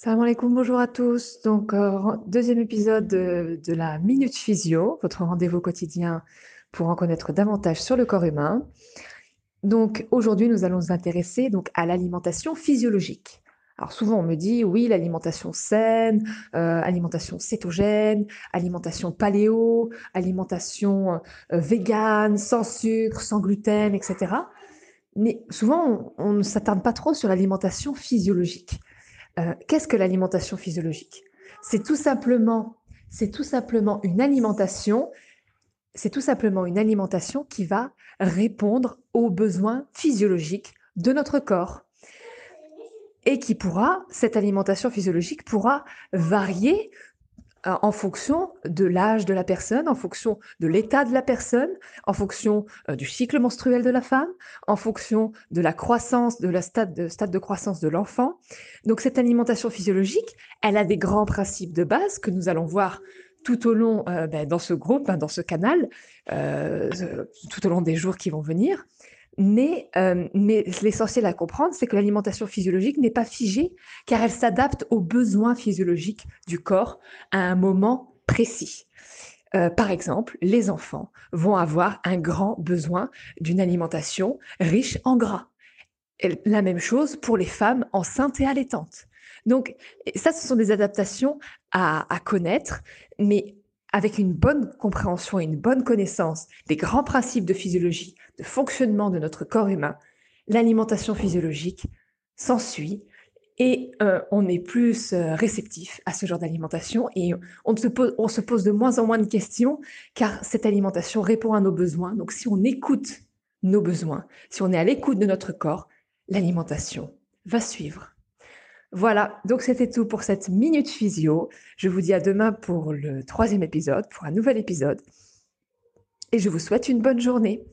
Salam alaikum, bonjour à tous. Donc, euh, deuxième épisode de, la Minute Physio, votre rendez-vous quotidien pour en connaître davantage sur le corps humain. Donc, aujourd'hui, nous allons nous intéresser donc, à l'alimentation physiologique. Alors, souvent, on me dit, oui, l'alimentation saine, euh, alimentation cétogène, alimentation paléo, alimentation euh, végane, sans sucre, sans gluten, etc. Mais souvent, on ne s'attarde pas trop sur l'alimentation physiologique. Euh, qu'est-ce que l'alimentation physiologique? C'est tout simplement, c'est tout simplement une alimentation, c'est tout simplement une alimentation qui va répondre aux besoins physiologiques de notre corps et qui pourra, cette alimentation physiologique pourra varier en fonction de l'âge de la personne, en fonction de l'état de la personne, en fonction euh, du cycle menstruel de la femme, en fonction de la croissance, de la stade de, stade de croissance de l'enfant. Donc cette alimentation physiologique, elle a des grands principes de base que nous allons voir tout au long euh, ben, dans ce groupe, hein, dans ce canal, tout au long des jours qui vont venir. Mais, euh, mais l'essentiel à comprendre, c'est que l'alimentation physiologique n'est pas figée, car elle s'adapte aux besoins physiologiques du corps à un moment précis. Euh, par exemple, les enfants vont avoir un grand besoin d'une alimentation riche en gras. La même chose pour les femmes enceintes et allaitantes. Donc, ça, ce sont des adaptations à, à connaître, mais avec une bonne compréhension et une bonne connaissance des grands principes de physiologie, de fonctionnement de notre corps humain, l'alimentation physiologique s'ensuit et euh, on est plus euh, réceptif à ce genre d'alimentation et on se, pose, on se pose de moins en moins de questions car cette alimentation répond à nos besoins. Donc si on écoute nos besoins, si on est à l'écoute de notre corps, l'alimentation va suivre. Voilà, donc c'était tout pour cette minute physio. Je vous dis à demain pour le troisième épisode, pour un nouvel épisode. Et je vous souhaite une bonne journée.